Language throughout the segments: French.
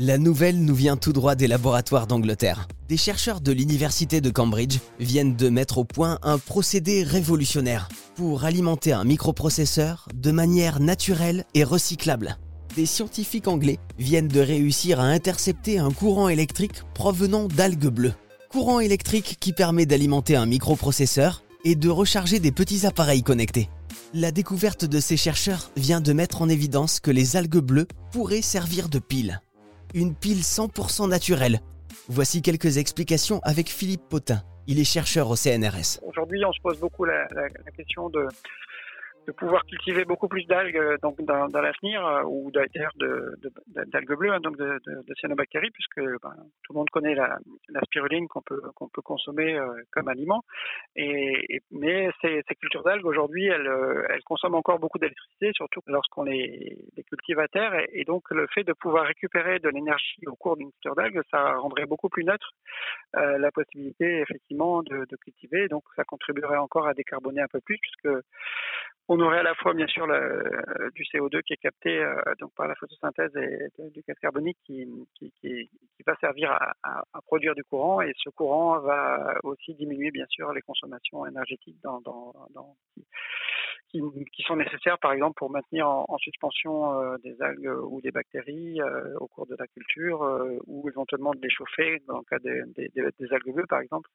La nouvelle nous vient tout droit des laboratoires d'Angleterre. Des chercheurs de l'université de Cambridge viennent de mettre au point un procédé révolutionnaire pour alimenter un microprocesseur de manière naturelle et recyclable. Des scientifiques anglais viennent de réussir à intercepter un courant électrique provenant d'algues bleues. Courant électrique qui permet d'alimenter un microprocesseur et de recharger des petits appareils connectés. La découverte de ces chercheurs vient de mettre en évidence que les algues bleues pourraient servir de pile une pile 100% naturelle. Voici quelques explications avec Philippe Potin. Il est chercheur au CNRS. Aujourd'hui, on se pose beaucoup la, question de de pouvoir cultiver beaucoup plus d'algues euh, donc dans, l'avenir euh, ou d'ailleurs d'algues bleues hein, donc de, cyanobactéries puisque ben, tout le monde connaît la, spiruline qu'on peut qu'on peut consommer euh, comme aliment. Et, mais ces, cultures d'algues aujourd'hui elles, consomment encore beaucoup d'électricité surtout lorsqu'on les, cultive à terre. Et, donc le fait de pouvoir récupérer de l'énergie au cours d'une culture d'algues ça rendrait beaucoup plus neutre la possibilité effectivement de cultiver. Donc ça contribuerait encore à décarboner un peu plus puisque on aurait à la fois bien sûr le, du CO2 qui est capté euh, par la photosynthèse et du gaz carbonique qui, va servir à, produire du courant. Et ce courant va aussi diminuer bien sûr les consommations énergétiques qui, sont nécessaires par exemple pour maintenir en, en suspension euh, des algues ou des bactéries euh, au cours de la culture ou éventuellement de les chauffer dans le cas des algues bleues par exemple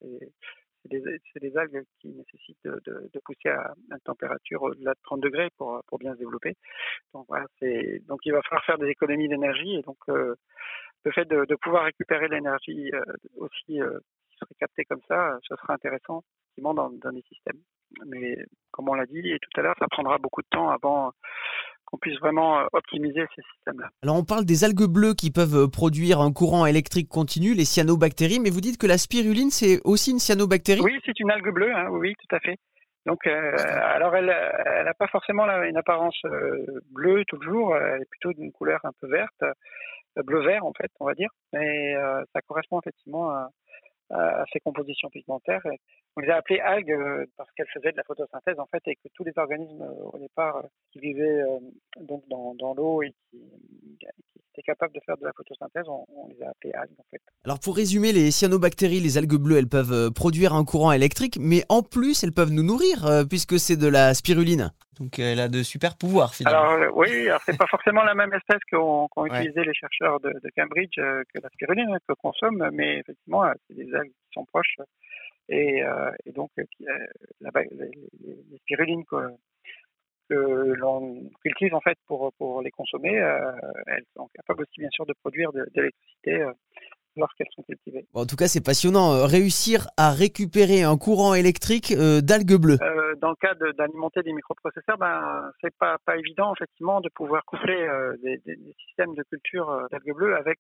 c'est des, algues qui nécessitent de, pousser à une température au-delà de 30 degrés pour, bien se développer. Donc il va falloir faire des économies d'énergie et donc euh, le fait de, pouvoir récupérer l'énergie euh, aussi euh, qui serait captée comme ça, ce sera intéressant dans, dans des systèmes. Mais comme on l'a dit tout à l'heure, ça prendra beaucoup de temps avant qu'on puisse vraiment euh, optimiser ces systèmes-là. Alors on parle des algues bleues qui peuvent euh, produire un courant électrique continu, les cyanobactéries, mais vous dites que la spiruline c'est aussi une cyanobactérie? Oui, c'est une algue bleue, hein, oui, tout à fait. Donc, euh, alors elle n'a pas forcément une apparence bleue toujours, elle est plutôt d'une couleur un peu verte, bleu-vert en fait, on va dire, mais ça correspond effectivement à, à ces compositions pigmentaires. On les a appelées algues euh, parce qu'elles faisaient de la photosynthèse en fait et que tous les organismes euh, au départ euh, qui vivaient donc dans, dans l'eau et qui, étaient capables de faire de la photosynthèse, on, on, les a appelées algues en fait. Alors pour résumer, les cyanobactéries, les algues bleues, elles peuvent produire un courant électrique, mais en plus elles peuvent nous nourrir puisque c'est de la spiruline. Donc elle a de super pouvoirs finalement. Alors oui, alors c'est pas forcément la même espèce qu'ont qu ouais. utilisé les chercheurs de, de Cambridge que la spiruline que consomme, mais effectivement c'est des algues qui sont proches et, euh, et donc euh, la, les, les spirulines que, que l'on cultive en fait pour pour les consommer, euh, elles sont capables aussi bien sûr de produire de, de l'électricité euh, lorsqu'elles sont cultivées. Bon, en tout cas, c'est passionnant. Euh, réussir à récupérer un courant électrique euh, d'algues bleues. Euh, dans le cas d'alimenter des microprocesseurs, ben, c'est pas, pas évident, effectivement, de pouvoir coupler euh, des, des, des, systèmes de culture d'algues bleues avec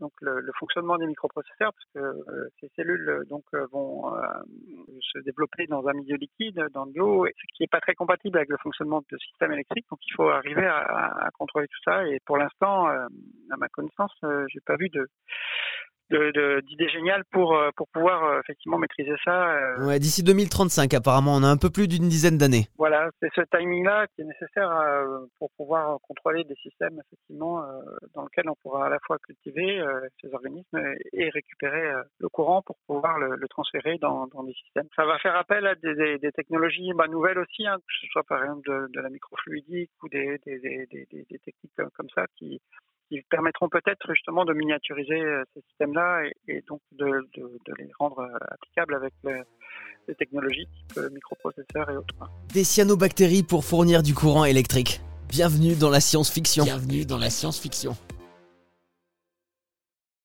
donc le, le, fonctionnement des microprocesseurs, parce que ces cellules donc vont se développer dans un milieu liquide, dans de l'eau, ce qui n'est pas très compatible avec le fonctionnement de système électrique. Donc, il faut arriver à, à, contrôler tout ça. Et pour l'instant, à ma connaissance, j'ai pas vu de d'idées géniales pour euh, pour pouvoir euh, effectivement maîtriser ça. Euh. Ouais, d'ici 2035 apparemment, on a un peu plus d'une dizaine d'années. Voilà, c'est ce timing-là qui est nécessaire pour pouvoir contrôler des systèmes effectivement dans lesquels on pourra à la fois cultiver ces organismes et récupérer le courant pour pouvoir le, le transférer dans, dans, des systèmes. Ça va faire appel à des, des, des technologies bah, nouvelles aussi, hein, que ce soit par exemple de, de la microfluidique ou des, des, des techniques comme, comme ça qui qui permettront peut-être justement de miniaturiser euh, ces systèmes-là et, et, donc de, de, de, les rendre euh, applicables avec le, les technologies type euh, microprocesseurs et autres. Des cyanobactéries pour fournir du courant électrique. Bienvenue dans la science-fiction. Bienvenue dans la science-fiction.